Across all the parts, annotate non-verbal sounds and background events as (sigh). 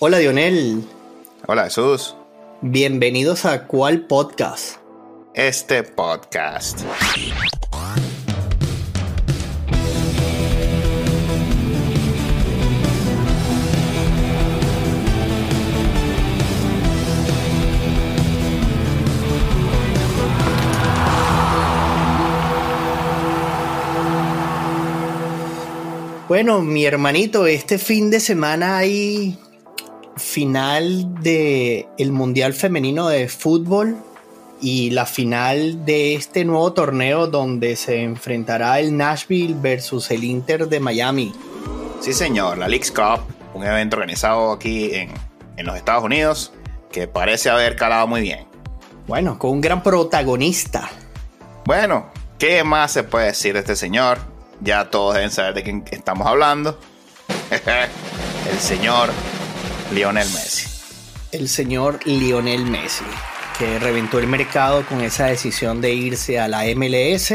Hola Dionel. Hola Jesús. Bienvenidos a ¿Cuál podcast? Este podcast. Bueno, mi hermanito, este fin de semana hay final de el Mundial Femenino de Fútbol y la final de este nuevo torneo donde se enfrentará el Nashville versus el Inter de Miami. Sí, señor, la Leagues Cup, un evento organizado aquí en, en los Estados Unidos que parece haber calado muy bien. Bueno, con un gran protagonista. Bueno, ¿qué más se puede decir de este señor? Ya todos deben saber de quién estamos hablando. (laughs) el señor Lionel Messi. El señor Lionel Messi, que reventó el mercado con esa decisión de irse a la MLS.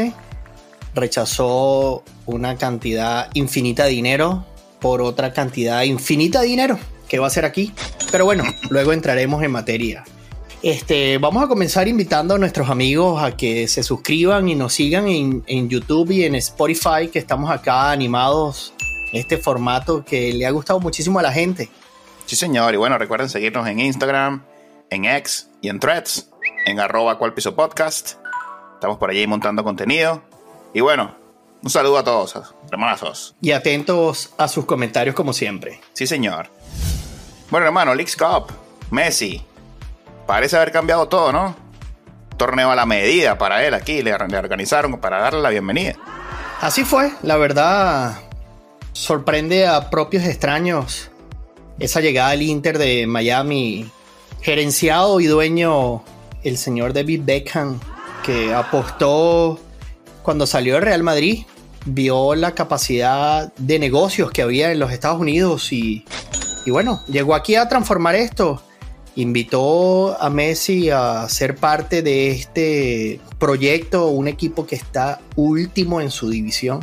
Rechazó una cantidad infinita de dinero por otra cantidad infinita de dinero. ¿Qué va a hacer aquí? Pero bueno, (laughs) luego entraremos en materia. Este, vamos a comenzar invitando a nuestros amigos a que se suscriban y nos sigan en, YouTube y en Spotify, que estamos acá animados en este formato que le ha gustado muchísimo a la gente. Sí, señor. Y bueno, recuerden seguirnos en Instagram, en X y en Threads, en arroba cual piso podcast. Estamos por allí montando contenido. Y bueno, un saludo a todos, hermanazos. Y atentos a sus comentarios como siempre. Sí, señor. Bueno, hermano, Leaks Cup, Messi, parece haber cambiado todo, ¿no? Torneo a la medida para él aquí, le, organizaron para darle la bienvenida. Así fue, la verdad, sorprende a propios extraños esa llegada al Inter de Miami, gerenciado y dueño el señor David Beckham, que apostó cuando salió de Real Madrid, vio la capacidad de negocios que había en los Estados Unidos y, y bueno, llegó aquí a transformar esto invitó a Messi a ser parte de este proyecto, un equipo que está último en su división.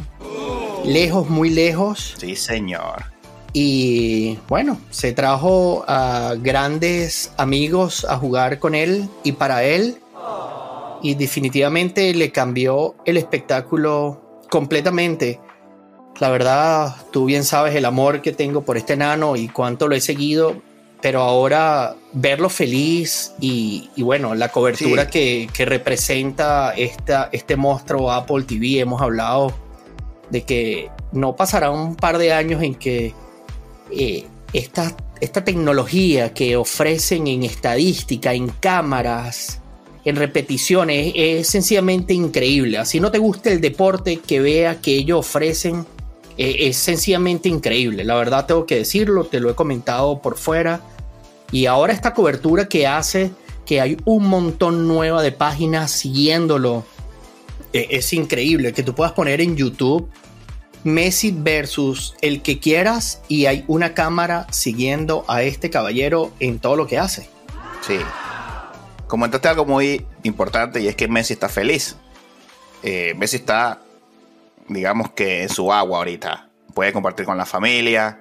Lejos, muy lejos. Sí, señor. Y bueno, se trajo a grandes amigos a jugar con él y para él. Y definitivamente le cambió el espectáculo completamente. La verdad, tú bien sabes el amor que tengo por este nano y cuánto lo he seguido pero ahora verlo feliz y, bueno, la cobertura que, representa esta, este monstruo Apple TV, hemos hablado de que no pasará un par de años en que eh, esta, esta tecnología que ofrecen en estadística, en cámaras, en repeticiones, es, sencillamente increíble. Así no te gusta el deporte, que vea que ellos ofrecen eh, es sencillamente increíble. La verdad tengo que decirlo, te lo he comentado por fuera. Y ahora esta cobertura que hace que hay un montón nueva de páginas siguiéndolo. Eh, es increíble que tú puedas poner en YouTube Messi versus el que quieras y hay una cámara siguiendo a este caballero en todo lo que hace. Sí. Comentaste algo muy importante y es que Messi está feliz. Eh, Messi está digamos que en su agua ahorita. Puede compartir con la familia,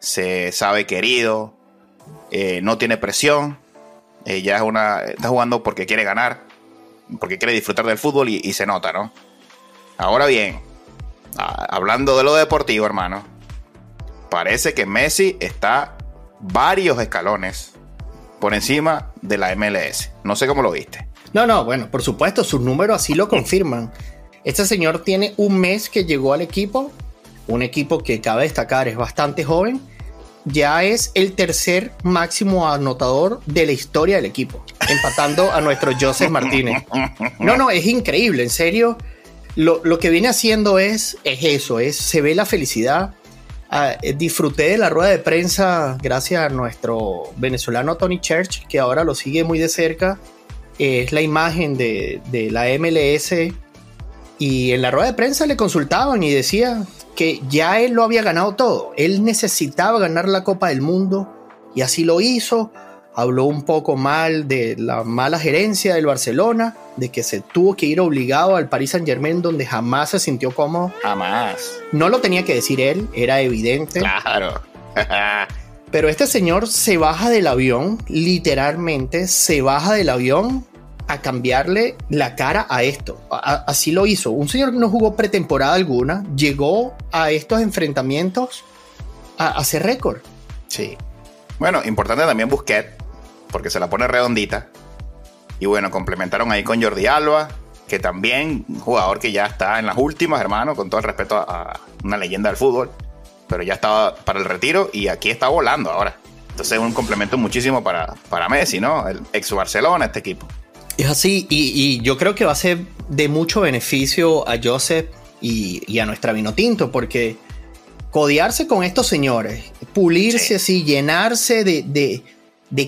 se sabe querido, eh, no tiene presión, eh, ya es una, está jugando porque quiere ganar, porque quiere disfrutar del fútbol y, se nota, ¿no? Ahora bien, hablando de lo deportivo, hermano, parece que Messi está varios escalones por encima de la MLS. No sé cómo lo viste. No, no, bueno, por supuesto, sus números así lo confirman. Este señor tiene un mes que llegó al equipo, un equipo que cabe destacar es bastante joven. Ya es el tercer máximo anotador de la historia del equipo, empatando a nuestro Joseph Martínez. (laughs) No, no, es increíble, en serio. Lo, que viene haciendo es, es eso, es, se ve la felicidad. Ah, eh, disfruté de la rueda de prensa gracias a nuestro venezolano Tony Church, que ahora lo sigue muy de cerca. es la imagen de, de la MLS y en la rueda de prensa le consultaban y decía que ya él lo había ganado todo. Él necesitaba ganar la Copa del Mundo y así lo hizo. Habló un poco mal de la mala gerencia del Barcelona, de que se tuvo que ir obligado al Paris Saint Germain donde jamás se sintió cómodo. Jamás. No lo tenía que decir él, era evidente. Claro. (laughs) Pero este señor se baja del avión, literalmente se baja del avión a cambiarle la cara a esto. así lo hizo. Un señor que no jugó pretemporada alguna, llegó a estos enfrentamientos a, hacer récord. Sí. Bueno, importante también Busquets, porque se la pone redondita. Y bueno, complementaron ahí con Jordi Alba, que también un jugador que ya está en las últimas, hermano, con todo el respeto a, una leyenda del fútbol, pero ya estaba para el retiro y aquí está volando ahora. Entonces es un complemento muchísimo para, para Messi, ¿no? El ex Barcelona, este equipo. Es así, y, yo creo que va a ser de mucho beneficio a Joseph y, a nuestra Vinotinto, porque codearse con estos señores, pulirse así, llenarse de, de,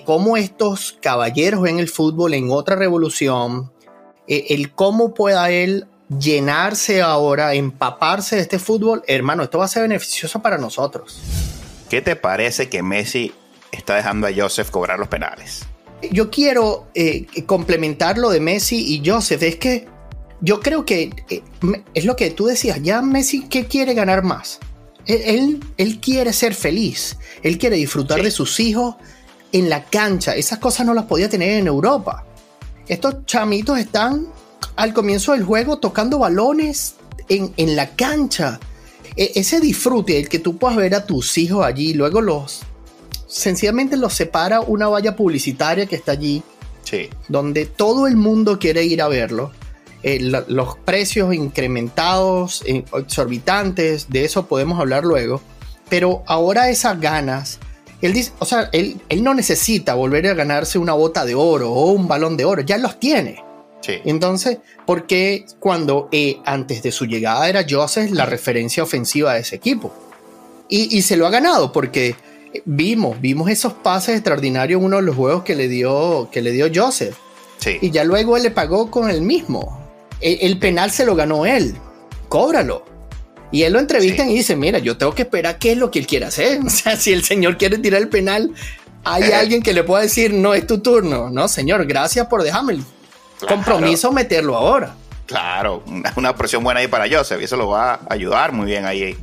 cómo estos caballeros ven el fútbol en otra revolución, e, el cómo pueda él llenarse ahora, empaparse de este fútbol, hermano, esto va a ser beneficioso para nosotros. ¿Qué te parece que Messi está dejando a Joseph cobrar los penales? yo quiero eh, complementar lo de Messi y Joseph. Es que yo creo que eh, es lo que tú decías. Ya Messi, ¿qué quiere ganar más? Él, él, quiere ser feliz. Él quiere disfrutar de sus hijos en la cancha. Esas cosas no las podía tener en Europa. Estos chamitos están al comienzo del juego tocando balones en, en la cancha. E, ese disfrute, el que tú puedas ver a tus hijos allí, luego los sencillamente los separa una valla publicitaria que está allí, sí. donde todo el mundo quiere ir a verlo. Eh, los precios incrementados, eh, exorbitantes, de eso podemos hablar luego. Pero ahora esas ganas, él dice, o sea, él, él no necesita volver a ganarse una bota de oro o un balón de oro, ya los tiene. Sí. Entonces, porque cuando eh, antes de su llegada era Joseph la referencia ofensiva de ese equipo? Y, y se lo ha ganado porque vimos, vimos esos pases extraordinarios en uno de los juegos que le dio, que le dio Joseph. Y ya luego él le pagó con el mismo. El, penal se lo ganó él. Cóbralo. Y él lo entrevistan y dice, mira, yo tengo que esperar qué es lo que él quiere hacer. (laughs) O sea, si el señor quiere tirar el penal, hay alguien que le pueda decir, no es tu turno. No, señor, gracias por dejarme el compromiso meterlo ahora. Claro, una presión buena ahí para Joseph y eso lo va a ayudar muy bien ahí.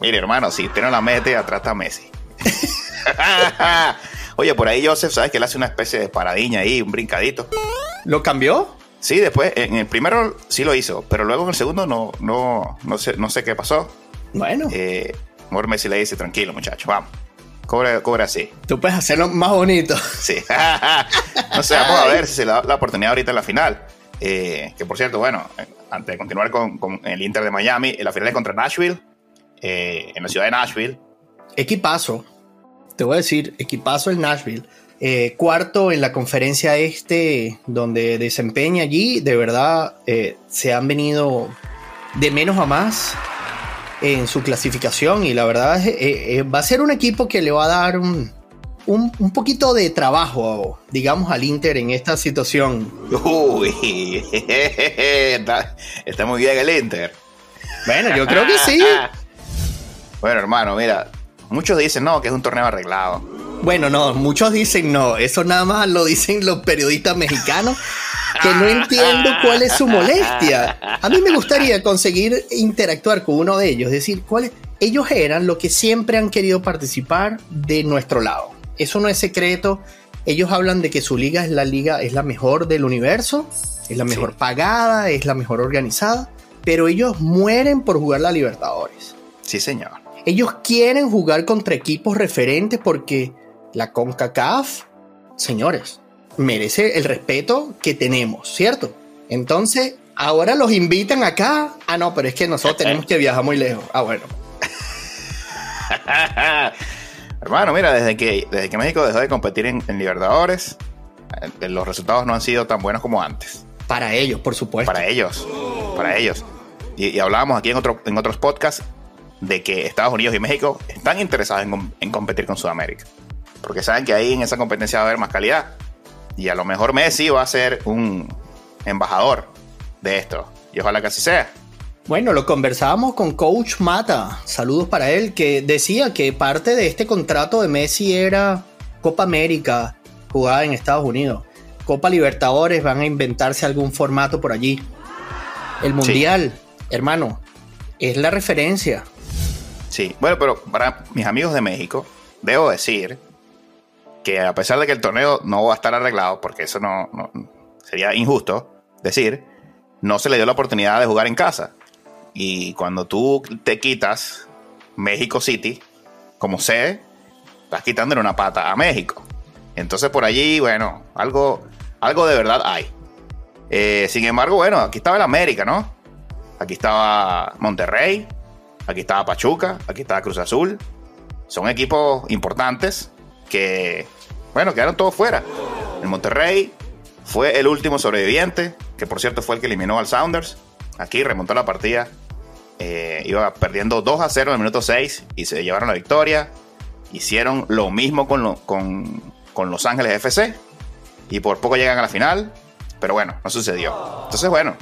Mire, hermano, si usted no la mete, atrás está Messi. (laughs) (laughs) Oye, por ahí Joseph, ¿sabes que él hace una especie de paradiña ahí, un brincadito? ¿Lo cambió? Sí, después, en el primero sí lo hizo, pero luego en el segundo no, no, no, sé, no sé qué pasó. Bueno. Eh, Messi le dice, tranquilo muchacho, vamos. Cobra, así. Tú puedes hacerlo más bonito. Sí. (laughs) no sé, vamos a ver si se le da la oportunidad ahorita en la final. Eh, que por cierto, bueno, antes de continuar con, el Inter de Miami, en la final es contra Nashville, eh, en la ciudad de Nashville. Equipazo te voy a decir, equipazo el Nashville. Eh, cuarto en la conferencia este, donde desempeña allí, de verdad eh, se han venido de menos a más en su clasificación y la verdad eh, va a ser un equipo que le va a dar un, un, poquito de trabajo, digamos, al Inter en esta situación. Uy, (laughs) está, está muy bien el Inter. Bueno, yo creo que sí. (laughs) bueno, hermano, mira, Muchos dicen, no, que es un torneo arreglado. Bueno, no, muchos dicen no. Eso nada más lo dicen los periodistas mexicanos, que no entiendo cuál es su molestia. A mí me gustaría conseguir interactuar con uno de ellos, decir, cuáles. Ellos eran lo que siempre han querido participar de nuestro lado. Eso no es secreto. Ellos hablan de que su liga es la liga, es la mejor del universo, es la mejor pagada, es la mejor organizada, pero ellos mueren por jugar la Libertadores. Sí, señor. Ellos quieren jugar contra equipos referentes porque la CONCACAF, señores, merece el respeto que tenemos, ¿cierto? Entonces, ahora los invitan acá. Ah, no, pero es que nosotros tenemos que viajar muy lejos. Ah, bueno. (laughs) Hermano, mira, desde que, desde que México dejó de competir en, Libertadores, eh, los resultados no han sido tan buenos como antes. Para ellos, por supuesto. Para ellos, para ellos. Y, hablábamos aquí en, otro, en otros podcasts de que Estados Unidos y México están interesados en, competir con Sudamérica. Porque saben que ahí en esa competencia va a haber más calidad. Y a lo mejor Messi va a ser un embajador de esto. Y ojalá que así sea. Bueno, lo conversábamos con Coach Mata, saludos para él, que decía que parte de este contrato de Messi era Copa América jugada en Estados Unidos. Copa Libertadores, van a inventarse algún formato por allí. El Mundial, hermano, es la referencia. Sí, bueno, pero para mis amigos de México, debo decir que a pesar de que el torneo no va a estar arreglado, porque eso no, sería injusto decir, no se le dio la oportunidad de jugar en casa. Y cuando tú te quitas México City como sede, estás quitándole una pata a México. Entonces por allí, bueno, algo, algo de verdad hay. Eh, sin embargo, bueno, aquí estaba el América, ¿no? Aquí estaba Monterrey, aquí estaba Pachuca, aquí estaba Cruz Azul. Son equipos importantes que, bueno, quedaron todos fuera. El Monterrey fue el último sobreviviente, que por cierto fue el que eliminó al Sounders. Aquí remontó la partida. Eh, iba perdiendo 2 a 0 en el minuto 6 y se llevaron la victoria. Hicieron lo mismo con, con Los Ángeles FC y por poco llegan a la final. Pero bueno, no sucedió. Entonces, bueno,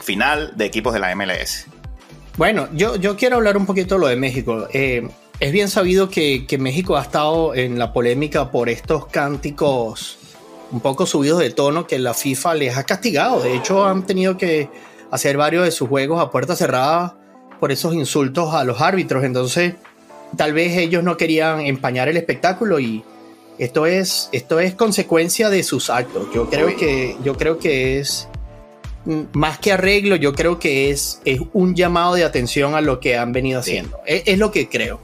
final de equipos de la MLS. Bueno, yo, yo quiero hablar un poquito de lo de México. Eh, es bien sabido que, que, México ha estado en la polémica por estos cánticos un poco subidos de tono que la FIFA les ha castigado. De hecho, han tenido que hacer varios de sus juegos a puerta cerrada por esos insultos a los árbitros. Entonces, tal vez ellos no querían empañar el espectáculo y, esto es, esto es consecuencia de sus actos. Yo creo, que, yo creo que es más que arreglo, yo creo que es, es un llamado de atención a lo que han venido haciendo. Es, lo que creo.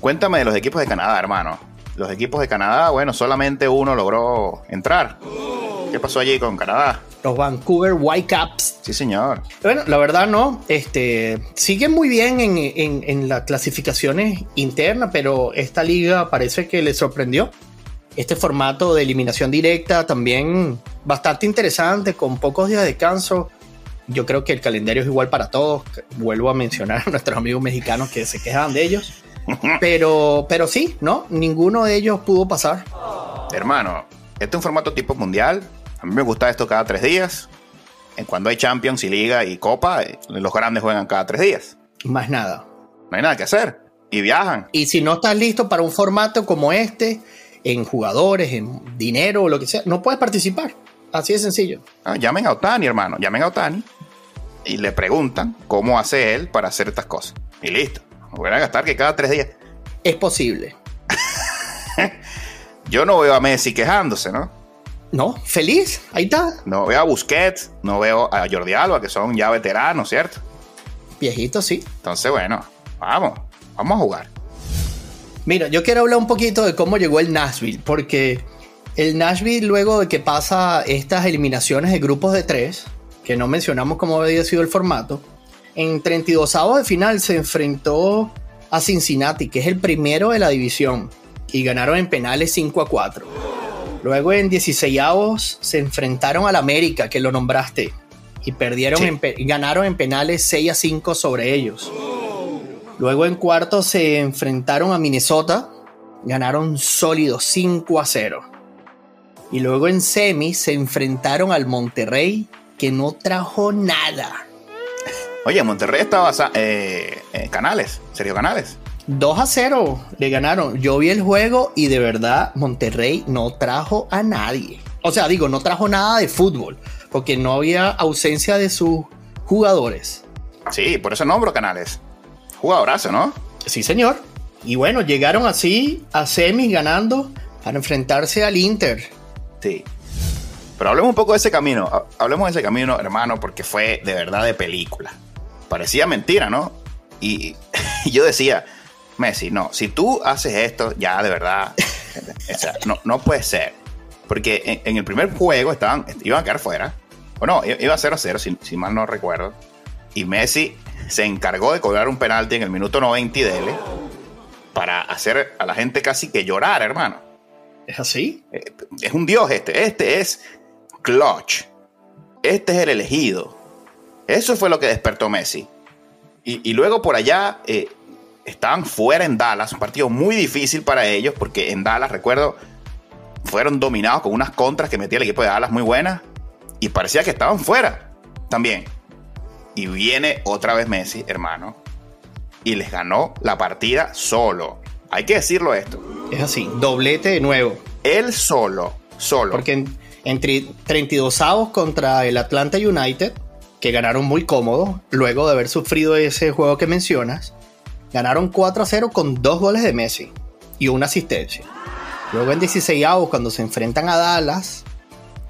Cuéntame de los equipos de Canadá, hermano. Los equipos de Canadá, bueno, solamente uno logró entrar. ¿Qué pasó allí con Canadá? Los Vancouver Whitecaps. Sí, señor. Bueno, la verdad no. Este, siguen muy bien en, en, en las clasificaciones internas, pero esta liga parece que les sorprendió. Este formato de eliminación directa también bastante interesante, con pocos días de descanso. Yo creo que el calendario es igual para todos. Vuelvo a mencionar a nuestros amigos mexicanos que se quejan de ellos. Pero, pero sí, ¿no? Ninguno de ellos pudo pasar. Hermano, este es un formato tipo mundial. A mí me gusta esto cada tres días. En cuando hay Champions y Liga y Copa, eh, los grandes juegan cada tres días. Más nada. No hay nada que hacer. Y viajan. Y si no estás listo para un formato como este, en jugadores, en dinero o lo que sea, no puedes participar. Así de sencillo. Ah, llamen a Otani, hermano. Llamen a Otani y le preguntan cómo hace él para hacer estas cosas. Y listo. Voy a gastar que cada tres días. Es posible. (laughs) Yo no veo a Messi quejándose, ¿no? No, feliz, ahí está. No veo a Busquets, no veo a Jordi Alba, que son ya veteranos, ¿cierto? Viejitos, sí. Entonces, bueno, vamos, vamos a jugar. Mira, yo quiero hablar un poquito de cómo llegó el Nashville, porque el Nashville, luego de que pasa estas eliminaciones de grupos de tres, que no mencionamos cómo había sido el formato, en 32 avos de final se enfrentó a Cincinnati, que es el primero de la división, y ganaron en penales 5 a 4. Luego en 16 avos se enfrentaron al América, que lo nombraste, y perdieron ganaron en penales 6 a 5 sobre ellos. Luego en cuartos se enfrentaron a Minnesota, ganaron sólidos 5 a 0. Y luego en semis se enfrentaron al Monterrey, que no trajo nada. Oye, Monterrey estaba eh, eh, Canales, serio Canales. 2 a 0 le ganaron. Yo vi el juego y de verdad Monterrey no trajo a nadie. O sea, digo, no trajo nada de fútbol, porque no había ausencia de sus jugadores. Sí, por eso nombro Canales. Jugadorazo, ¿no? Sí, señor. Y bueno, llegaron así a semis ganando para enfrentarse al Inter. Sí. Pero hablemos un poco de ese camino. Hablemos de ese camino, hermano, porque fue de verdad de película. Parecía mentira, ¿no? Y (laughs) yo decía, Messi, no, si tú haces esto, ya de verdad, o sea, no, no puede ser. Porque en, el primer juego estaban, iban a quedar fuera. O no, iba a 0 a 0, si, mal no recuerdo. Y Messi se encargó de cobrar un penalti en el minuto 90 y dele para hacer a la gente casi que llorar, hermano. ¿Es así? Eh, es un dios este. Este es clutch. Este es el elegido. Eso fue lo que despertó Messi. Y, luego por allá, eh, estaban fuera en Dallas, un partido muy difícil para ellos, porque en Dallas, recuerdo, fueron dominados con unas contras que metía el equipo de Dallas muy buenas, y parecía que estaban fuera también. Y viene otra vez Messi, hermano, y les ganó la partida solo. Hay que decirlo esto. Es así, doblete de nuevo. Él solo, solo. Porque entre 32 avos contra el Atlanta United, que ganaron muy cómodo, luego de haber sufrido ese juego que mencionas, Ganaron 4 a 0 con dos goles de Messi. y una asistencia. Luego en 16 cuando se enfrentan a Dallas,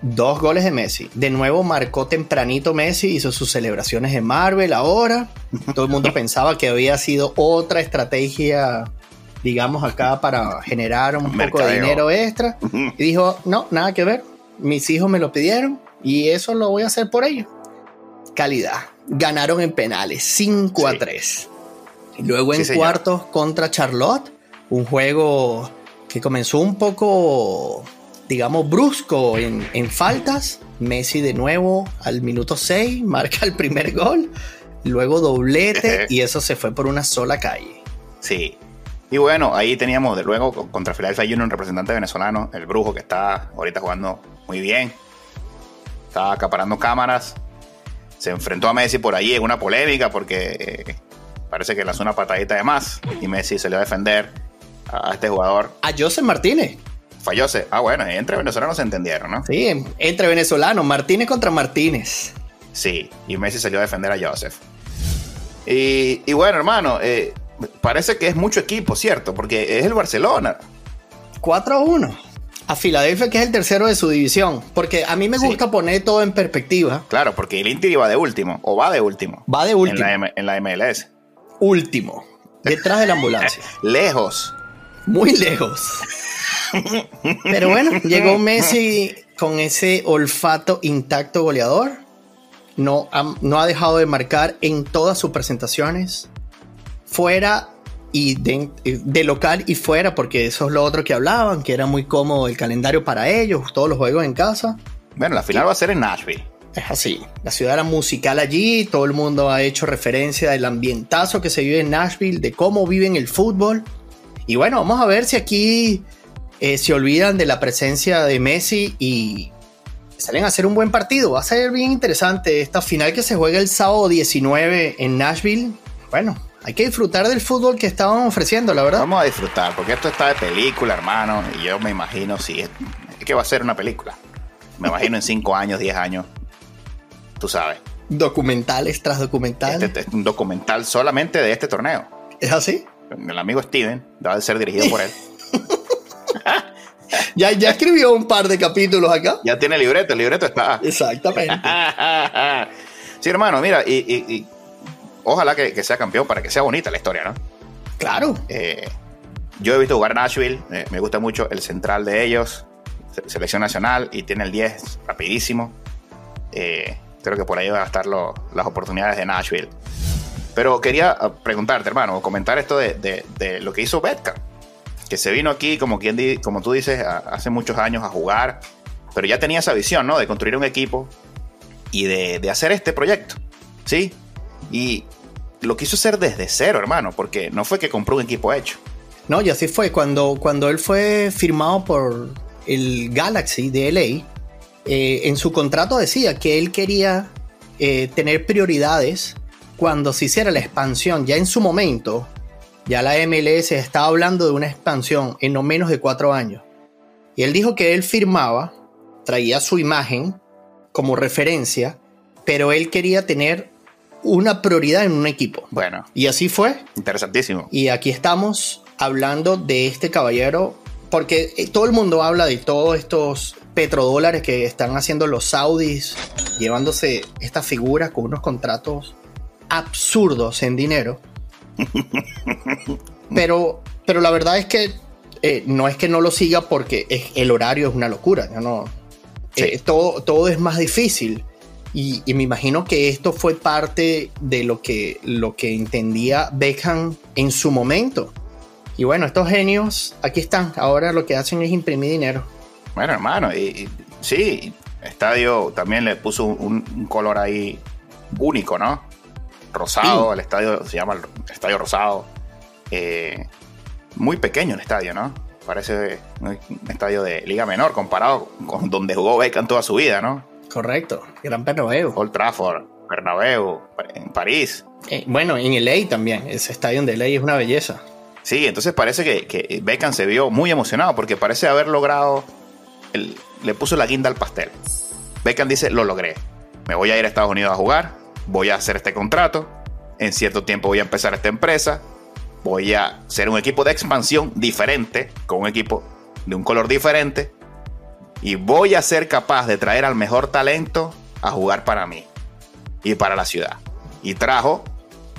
dos goles de Messi. De nuevo marcó tempranito Messi, hizo sus celebraciones en Marvel ahora. (laughs) Todo el mundo pensaba que había sido otra estrategia, digamos, acá para generar un poco de dinero extra. Y dijo, no, nada que ver. Mis hijos me lo pidieron y eso lo voy a hacer por ellos. Calidad. Ganaron en penales, 5 a 3. Y luego en cuartos contra Charlotte, un juego que comenzó un poco, digamos, brusco en, faltas. Messi de nuevo al minuto 6 (laughs) marca el primer gol, luego doblete y eso se fue por una sola calle. Sí. Y bueno, ahí teníamos de luego contra Philadelphia Union un representante venezolano, el Brujo, que está ahorita jugando muy bien. Está acaparando cámaras. Se enfrentó a Messi por ahí en una polémica porque eh, parece que lanzó una patadita de más y Messi se le va a defender a este jugador. A Joseph Martínez. Fallose. Ah, bueno, entre venezolanos se entendieron, ¿no? Sí, entre venezolanos, Martínez contra Martínez. Sí, y Messi salió a defender a Joseph. Y, bueno, hermano, eh, parece que es mucho equipo, ¿cierto? Porque es el Barcelona. 4 a 1. A Filadelfia, que es el tercero de su división. Porque a mí me gusta poner todo en perspectiva. Claro, porque el Inter iba de último, o va de último. Va de último. en la MLS. Último. Detrás de la ambulancia. (laughs) Lejos muy lejos. Pero bueno, llegó Messi con ese olfato intacto goleador. No ha, no ha dejado de marcar en todas sus presentaciones. Fuera y de, local y fuera, porque eso es lo otro que hablaban, que era muy cómodo el calendario para ellos, todos los juegos en casa. Bueno, la final va a ser en Nashville. Es así. La ciudad era musical allí, todo el mundo ha hecho referencia del ambientazo que se vive en Nashville, de cómo viven el fútbol. Y bueno, vamos a ver si aquí eh, se olvidan de la presencia de Messi y salen a hacer un buen partido. Va a ser bien interesante esta final que se juega el sábado 19 en Nashville. Bueno, hay que disfrutar del fútbol que estaban ofreciendo, la verdad. Vamos a disfrutar, porque esto está de película, hermano. Y yo me imagino si es, que va a ser una película. Me imagino en 5 años, 10 años. Tú sabes. Documentales tras documentales. Este, este, un documental solamente de este torneo. ¿Es así? el amigo Steven, debe ser dirigido por él. (laughs) ya, ya escribió un par de capítulos acá. Ya tiene libreto, el libreto está. Exactamente. (laughs) sí, hermano, mira, y, ojalá que, sea campeón para que sea bonita la historia, ¿no? Claro. Eh, yo he visto jugar Nashville, eh, me gusta mucho el central de ellos, selección nacional, y tiene el 10 rapidísimo. Eh, creo que por ahí van a estar las oportunidades de Nashville. Pero quería ah, preguntarte, hermano, comentar esto de, lo que hizo Betka, que se vino aquí, como, quien como tú dices, hace muchos años a jugar, pero ya tenía esa visión, ¿no? De construir un equipo y de, hacer este proyecto, ¿sí? Y lo quiso hacer desde cero, hermano, porque no fue que compró un equipo hecho. No, y así fue. Cuando, cuando él fue firmado por el Galaxy de LA, eh, en su contrato decía que él quería eh, tener prioridades cuando se hiciera la expansión, ya en su momento, ya la MLS estaba hablando de una expansión en no menos de cuatro años. Y él dijo que él firmaba, traía su imagen como referencia, pero él quería tener una prioridad en un equipo. Bueno. Y así fue. Interesantísimo. Y aquí estamos hablando de este caballero, porque eh, todo el mundo habla de todos estos petrodólares que están haciendo los saudis, llevándose esta figura con unos contratos absurdos en dinero. (laughs) pero, pero la verdad es que eh, no es que no lo siga porque el horario es una locura. no, eh, todo, todo es más difícil. Y, me imagino que esto fue parte de lo que, lo que entendía Beckham en su momento. Y bueno, estos genios aquí están. Ahora lo que hacen es imprimir dinero. Bueno, hermano, y, sí, Estadio también le puso un color ahí único, ¿no? rosado, el estadio se llama el Estadio Rosado. Eh, muy pequeño el estadio, ¿no? Parece un estadio de liga menor comparado con donde jugó Beckham toda su vida, ¿no? Correcto, Gran Bernabéu. Old Trafford, Bernabéu, en París. Eh, bueno, en LA también, ese estadio de LA es una belleza. Sí, entonces parece que, que Beckham se vio muy emocionado porque parece haber logrado, le puso la guinda al pastel. Beckham dice, lo logré, me voy a ir a Estados Unidos a jugar, voy a hacer este contrato, en cierto tiempo voy a empezar esta empresa voy a ser un equipo de expansión diferente, con un equipo de un color diferente, y voy a ser capaz de traer al mejor talento a jugar para mí y para la ciudad. Y trajo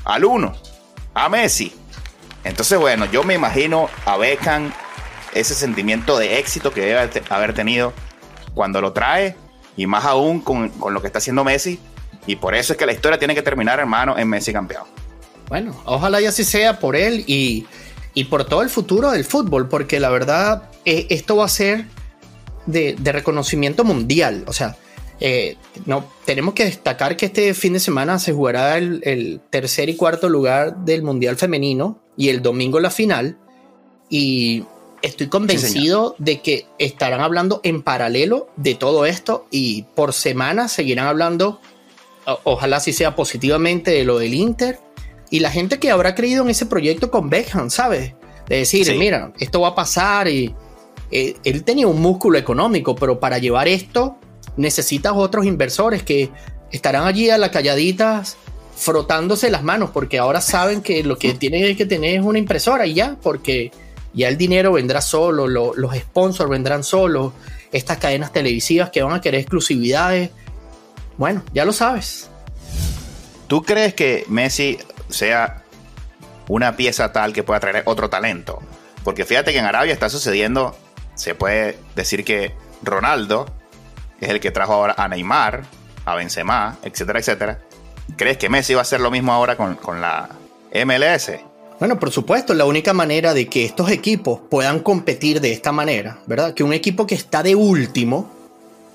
al uno, a Messi. Entonces, bueno, yo me imagino a Beckham ese sentimiento de éxito que debe haber tenido cuando lo trae, y más aún con, con lo que está haciendo Messi. Y por eso es que la historia tiene que terminar, hermano, en Messi campeón. Bueno, ojalá y así sea por él y, y por todo el futuro del fútbol, porque la verdad, eh, esto va a ser de, de reconocimiento mundial. O sea, eh, no, tenemos que destacar que este fin de semana se jugará el, el, tercer y cuarto lugar del Mundial Femenino y el domingo la final. Y estoy convencido sí, de que estarán hablando en paralelo de todo esto y por semana seguirán hablando, ojalá si sea positivamente, de lo del Inter y la gente que habrá creído en ese proyecto con Beckham, ¿sabes? De decir, sí. mira, esto va a pasar y eh, él tenía un músculo económico, pero para llevar esto necesitas otros inversores que estarán allí a la calladitas frotándose las manos porque ahora saben que lo que tienen que tener es una impresora y ya, porque ya el dinero vendrá solo, lo, los sponsors vendrán solos, estas cadenas televisivas que van a querer exclusividades. Bueno, ya lo sabes. ¿Tú crees que Messi sea una pieza tal que pueda traer otro talento? Porque fíjate que en Arabia está sucediendo, se puede decir que Ronaldo es el que trajo ahora a Neymar, a Benzema, etcétera, etcétera. ¿Crees que Messi va a hacer lo mismo ahora con, con la MLS? Bueno, por supuesto, la única manera de que estos equipos puedan competir de esta manera, ¿verdad? Que un equipo que está de último,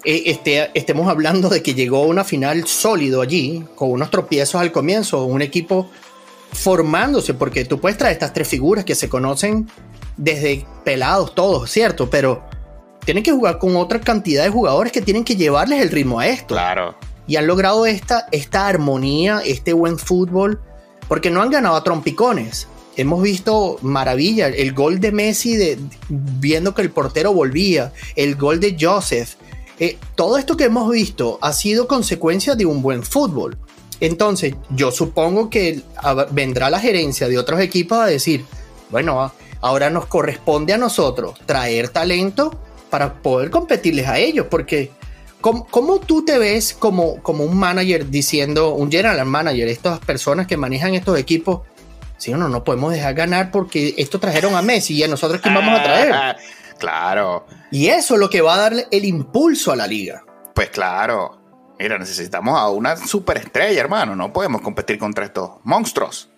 eh, estemos hablando de que llegó a una final sólido allí, con unos tropiezos al comienzo, un equipo formándose, porque tú puedes traer estas tres figuras que se conocen desde pelados todos, ¿cierto? Pero tienen que jugar con otra cantidad de jugadores que tienen que llevarles el ritmo a esto. Claro. Y han logrado esta, esta armonía, este buen fútbol, porque no han ganado a trompicones hemos visto maravilla, el gol de Messi de, viendo que el portero volvía, el gol de Joseph, eh, todo esto que hemos visto ha sido consecuencia de un buen fútbol. Entonces, yo supongo que vendrá la gerencia de otros equipos a decir, bueno, ahora nos corresponde a nosotros traer talento para poder competirles a ellos, porque ¿cómo, cómo tú te ves como, como un manager diciendo, un general manager, estas personas que manejan estos equipos, Sí, no, no podemos dejar ganar porque esto trajeron a Messi y a nosotros quién vamos a traer. claro. Y eso es lo que va a darle el impulso a la liga. Pues claro. Mira, necesitamos a una superestrella, hermano. No podemos competir contra estos monstruos.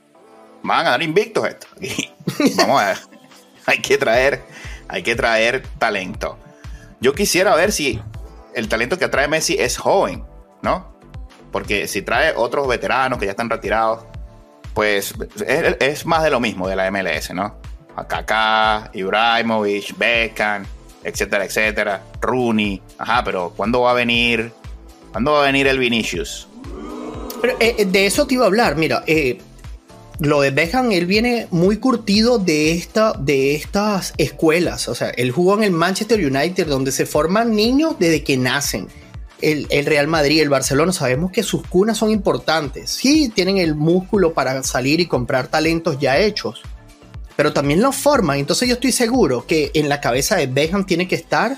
Van a dar invictos esto. (laughs) vamos a ver. (laughs) hay que traer, hay que traer talento. Yo quisiera ver si el talento que trae Messi es joven, ¿no? Porque si trae otros veteranos que ya están retirados, pues es, más de lo mismo de la MLS, ¿no? Kaká, Ibrahimovic, Beckham, etcétera, etcétera, Rooney. Ajá, pero ¿cuándo va a venir? ¿Cuándo va a venir el Vinicius? Pero, eh, de eso te iba a hablar, mira, eh, lo de Beckham, él viene muy curtido de, esta, de estas escuelas. O sea, él jugó en el Manchester United, donde se forman niños desde que nacen el, Real Madrid, el Barcelona, sabemos que sus cunas son importantes. Sí, tienen el músculo para salir y comprar talentos ya hechos, pero también lo forman. Entonces yo estoy seguro que en la cabeza de Beckham tiene que estar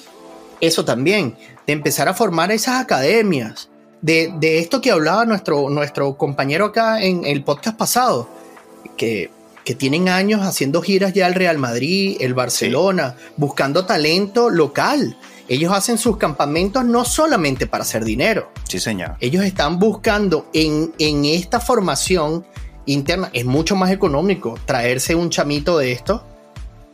eso también, de empezar a formar esas academias, de, de esto que hablaba nuestro, nuestro compañero acá en el podcast pasado, que, que tienen años haciendo giras ya al Real Madrid, el Barcelona, sí. buscando talento local ellos hacen sus campamentos no solamente para hacer dinero. Sí, señor. Ellos están buscando en, en esta formación interna, es mucho más económico traerse un chamito de esto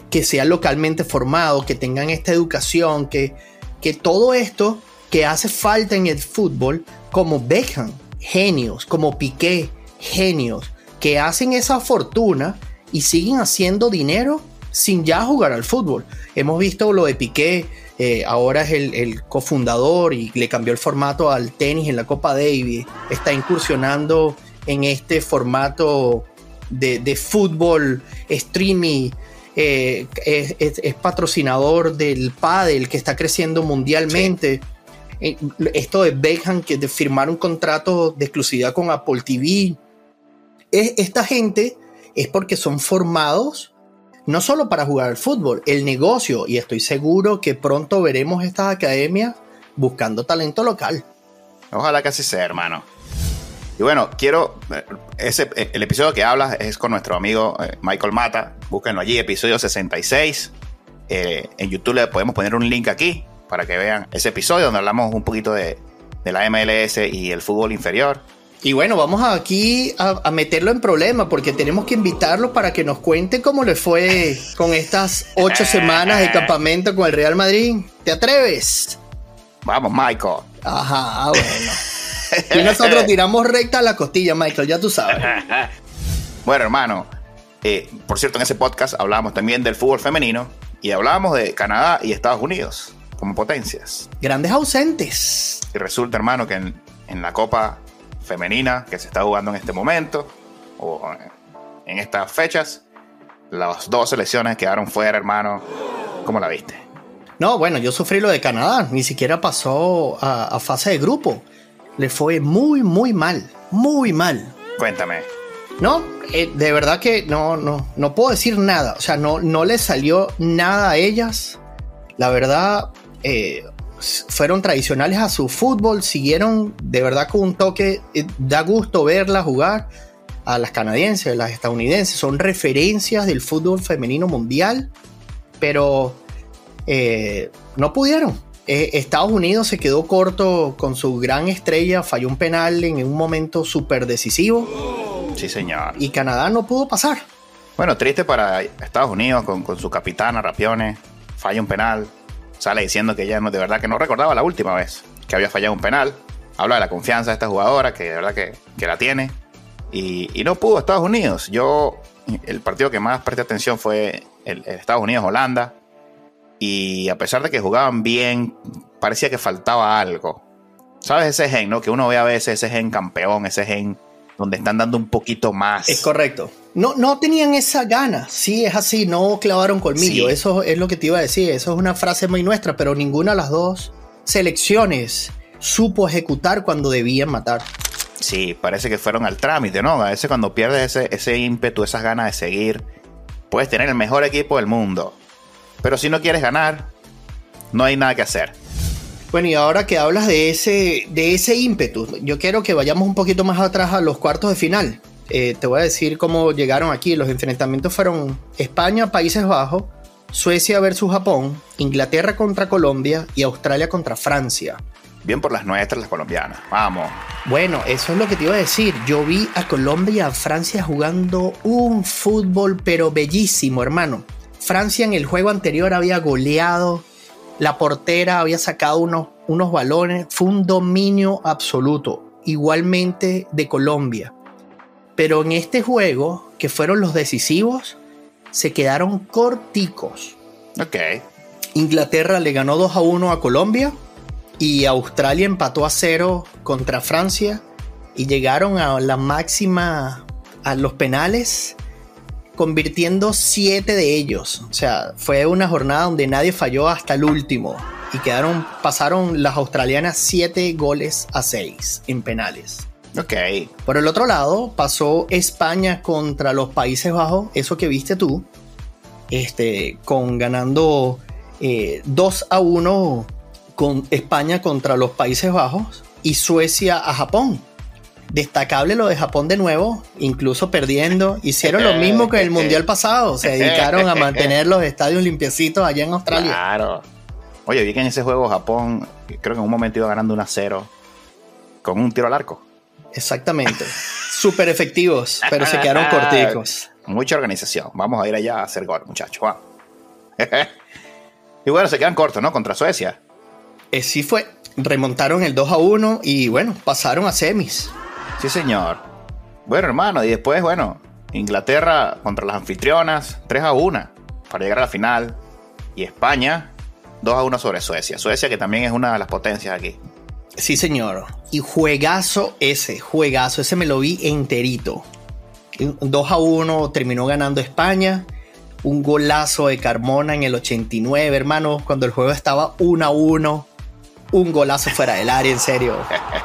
que sea localmente formado, que tengan esta educación, que, que todo esto que hace falta en el fútbol, como Beckham, genios, como Piqué, genios, que hacen esa fortuna y siguen haciendo dinero sin ya jugar al fútbol. Hemos visto lo de Piqué, eh, ahora es el, el, cofundador y le cambió el formato al tenis en la Copa Davis. Está incursionando en este formato de, de fútbol streaming. Eh, es, es, es, patrocinador del pádel que está creciendo mundialmente. Sí. Eh, esto de Beckham, que de firmar un contrato de exclusividad con Apple TV. Es, esta gente es porque son formados no solo para jugar al fútbol, el negocio, y estoy seguro que pronto veremos estas academias buscando talento local. Ojalá que así sea, hermano. Y bueno, quiero. eh, Ese, eh, el episodio que hablas es con nuestro amigo eh, Michael Mata. Búsquenlo allí, episodio 66. Eh, en YouTube le podemos poner un link aquí para que vean ese episodio donde hablamos un poquito de, de la MLS y el fútbol inferior. Y bueno, vamos aquí a, a meterlo en problema porque tenemos que invitarlo para que nos cuente cómo le fue con estas ocho semanas de campamento con el Real Madrid. ¿Te atreves? Vamos, Michael. Ajá, bueno. Y nosotros (laughs) tiramos recta a la costilla, Michael, ya tú sabes. (laughs) Bueno, hermano, eh, por cierto, en ese podcast hablábamos también del fútbol femenino y hablábamos de Canadá y Estados Unidos como potencias. Grandes ausentes. Y resulta, hermano, que en, en la Copa Femenina que se está jugando en este momento, o en estas fechas, las dos selecciones quedaron fuera, hermano. ¿Cómo la viste? No, bueno, yo sufrí lo de Canadá, ni siquiera pasó a, a fase de grupo. Le fue muy, muy mal, muy mal. Cuéntame. No, eh, de verdad que no, no, no puedo decir nada. O sea, no, no le salió nada a ellas. La verdad, eh, fueron tradicionales a su fútbol, siguieron de verdad con un toque. eh, da gusto verlas jugar a las canadienses, a las estadounidenses. Son referencias del fútbol femenino mundial, pero eh, no pudieron. Eh, Estados Unidos se quedó corto con su gran estrella, falló un penal en un momento súper decisivo Sí, señor. y Canadá no pudo pasar. Bueno, triste para Estados Unidos con, con su capitana Rapione. Falla un penal. Sale diciendo que ella no, de verdad que no recordaba la última vez que había fallado un penal. Habla de la confianza de esta jugadora, que de verdad que, que la tiene. Y, no pudo Estados Unidos. Yo, el partido que más presté atención fue el Estados Unidos-Holanda. Y a pesar de que jugaban bien, parecía que faltaba algo. ¿Sabes ese gen, no? Que uno ve a veces ese gen campeón, ese gen donde están dando un poquito más. Es correcto. No, no tenían esa gana. Sí, es así, no clavaron colmillo. Sí. Eso es lo que te iba a decir. Eso es una frase muy nuestra, pero ninguna de las dos selecciones supo ejecutar cuando debían matar. Sí, parece que fueron al trámite, ¿no? A veces cuando pierdes ese, ese ímpetu, esas ganas de seguir, puedes tener el mejor equipo del mundo. Pero si no quieres ganar, no hay nada que hacer. Bueno, y ahora que hablas de ese, de ese ímpetu, yo quiero que vayamos un poquito más atrás a los cuartos de final. Eh, te voy a decir cómo llegaron aquí. Los enfrentamientos fueron España, Países Bajos, Suecia versus Japón, Inglaterra contra Colombia y Australia contra Francia. Bien por las nuestras, las colombianas. Vamos. Bueno, eso es lo que te iba a decir. Yo vi a Colombia y a Francia jugando un fútbol, pero bellísimo, hermano. Francia en el juego anterior había goleado, la portera había sacado unos, unos balones, fue un dominio absoluto, igualmente de Colombia. Pero en este juego, que fueron los decisivos, se quedaron corticos. Ok. Inglaterra le ganó 2 a 1 a Colombia y Australia empató a 0 contra Francia y llegaron a la máxima a los penales convirtiendo 7 de ellos. O sea, fue una jornada donde nadie falló hasta el último y quedaron pasaron las australianas 7 goles a 6 en penales. Ok. Por el otro lado, pasó España contra los Países Bajos, eso que viste tú, este, con ganando eh, 2 a 1 con España contra los Países Bajos y Suecia a Japón. Destacable lo de Japón de nuevo, incluso perdiendo. Hicieron lo mismo que el (laughs) Mundial pasado, se dedicaron a mantener los estadios limpiecitos allá en Australia. Claro. Oye, vi que en ese juego Japón, creo que en un momento iba ganando 1 a 0 con un tiro al arco. Exactamente. (laughs) Súper efectivos, pero se quedaron (laughs) corticos. Mucha organización. Vamos a ir allá a hacer gol, muchachos. Vamos. y bueno, se quedan cortos, ¿no? Contra Suecia. Eh, sí fue. Remontaron el 2 a 1 y bueno, pasaron a semis. Sí, señor. Bueno, hermano, y después, bueno, Inglaterra contra las anfitrionas, 3 a 1 para llegar a la final. Y España, 2 a 1 sobre Suecia. Suecia, que también es una de las potencias aquí. Sí, señor. Y juegazo ese, juegazo. Ese me lo vi enterito. 2 a 1 terminó ganando España. Un golazo de Carmona en el 89, hermano, cuando el juego estaba 1 a 1. Un golazo fuera del área, en serio. (laughs)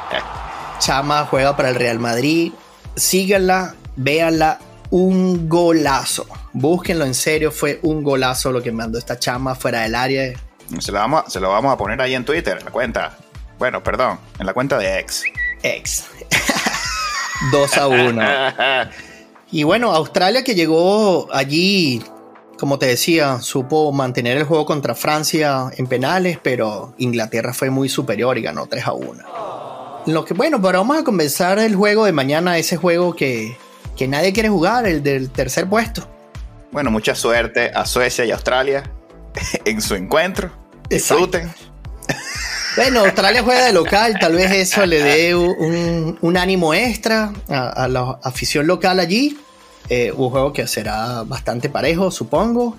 Chama juega para el Real Madrid. Síganla, véanla. un golazo. Búsquenlo en serio, fue un golazo lo que mandó esta chama fuera del área. Se lo vamos, se lo vamos a poner ahí en Twitter, en la cuenta. Bueno, perdón, en la cuenta de ex. (laughs) Ex. 2 a 1. (laughs) y bueno, Australia que llegó allí, como te decía, supo mantener el juego contra Francia en penales, pero Inglaterra fue muy superior y ganó 3 a 1. Lo que, bueno, pero vamos a comenzar el juego de mañana, ese juego que, que nadie quiere jugar, el del tercer puesto. Bueno, mucha suerte a Suecia y Australia (laughs) en su encuentro. Disfruten. Bueno, Australia juega de local, tal vez eso le dé un, ánimo extra a, la afición local allí. Eh, un juego que será bastante parejo, supongo.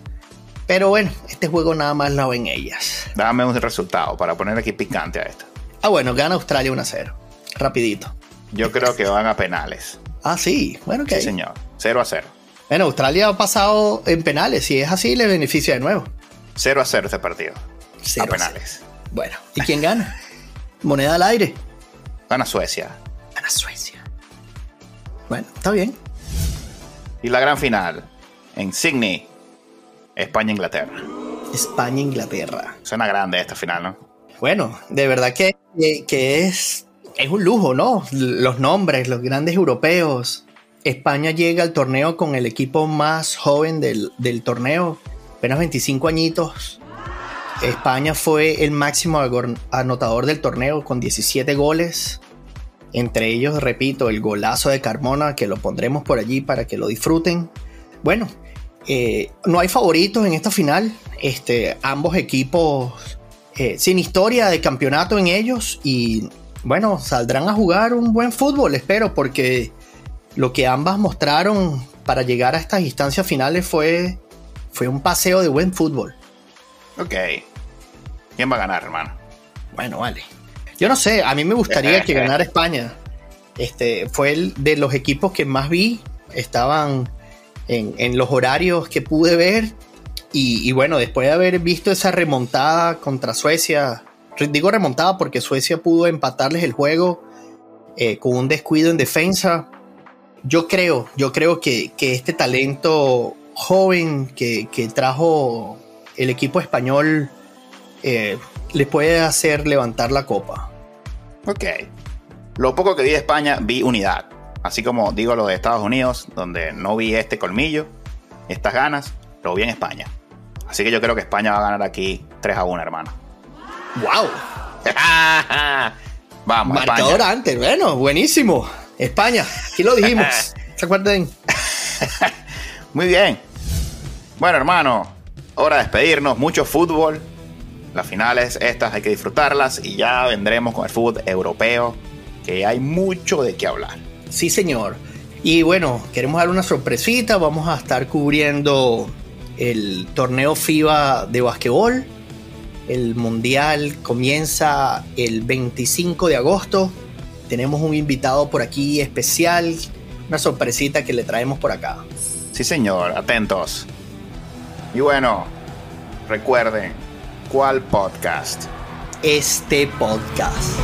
Pero bueno, este juego nada más lo ven ellas. Dame un resultado para poner aquí picante a esto. Ah, bueno, gana Australia 1 a 0. Rapidito. Yo creo que van a penales. Ah, sí. Bueno, que. Sí, señor. 0 a 0. Bueno, Australia ha pasado en penales. Si es así, le beneficia de nuevo. 0 a 0 este partido. a penales. Bueno, ¿y quién gana? Moneda al aire. Gana Suecia. Gana Suecia. Bueno, está bien. Y la gran final. En Sydney. España-Inglaterra. España-Inglaterra. Suena grande esta final, ¿no? Bueno, de verdad que, que es, es un lujo, ¿no? Los nombres, los grandes europeos. España llega al torneo con el equipo más joven del, del torneo, apenas 25 añitos, España fue el máximo anotador del torneo con 17 goles. Entre ellos, repito, el golazo de Carmona, que lo pondremos por allí para que lo disfruten. Bueno, eh, no hay favoritos en esta final. Este, ambos equipos eh, sin historia de campeonato en ellos y bueno, saldrán a jugar un buen fútbol, espero, porque lo que ambas mostraron para llegar a estas instancias finales fue, fue un paseo de buen fútbol. Ok. ¿Quién va a ganar, hermano? Bueno, vale. Yo no sé, a mí me gustaría que (laughs) ganara España. Este, fue el de los equipos que más vi. Estaban en, los horarios que pude ver. Y, bueno, después de haber visto esa remontada contra Suecia, digo remontada porque Suecia pudo empatarles el juego eh, con un descuido en defensa. Yo creo, yo creo que, este talento joven que, que trajo el equipo español eh, le puede hacer levantar la copa. Ok. Lo poco que vi de España, vi unidad. Así como digo lo de Estados Unidos, donde no vi este colmillo, estas ganas, lo vi en España. Así que yo creo que España va a ganar aquí 3 a 1, hermano. ¡Wow! (laughs) Vamos, Marcador antes, bueno, buenísimo. España, aquí lo dijimos. (laughs) ¿Se acuerdan? (laughs) Muy bien. Bueno, hermano, hora de despedirnos. Mucho fútbol, las finales estas hay que disfrutarlas y ya vendremos con el fútbol europeo, que hay mucho de qué hablar. Sí, señor. Y bueno, queremos dar una sorpresita, vamos a estar cubriendo el torneo FIBA de basquetbol. El mundial comienza el 25 de agosto. Tenemos un invitado por aquí especial, una sorpresita que le traemos por acá. Sí, señor, atentos. Y bueno, recuerden, ¿Cuál podcast? Este podcast.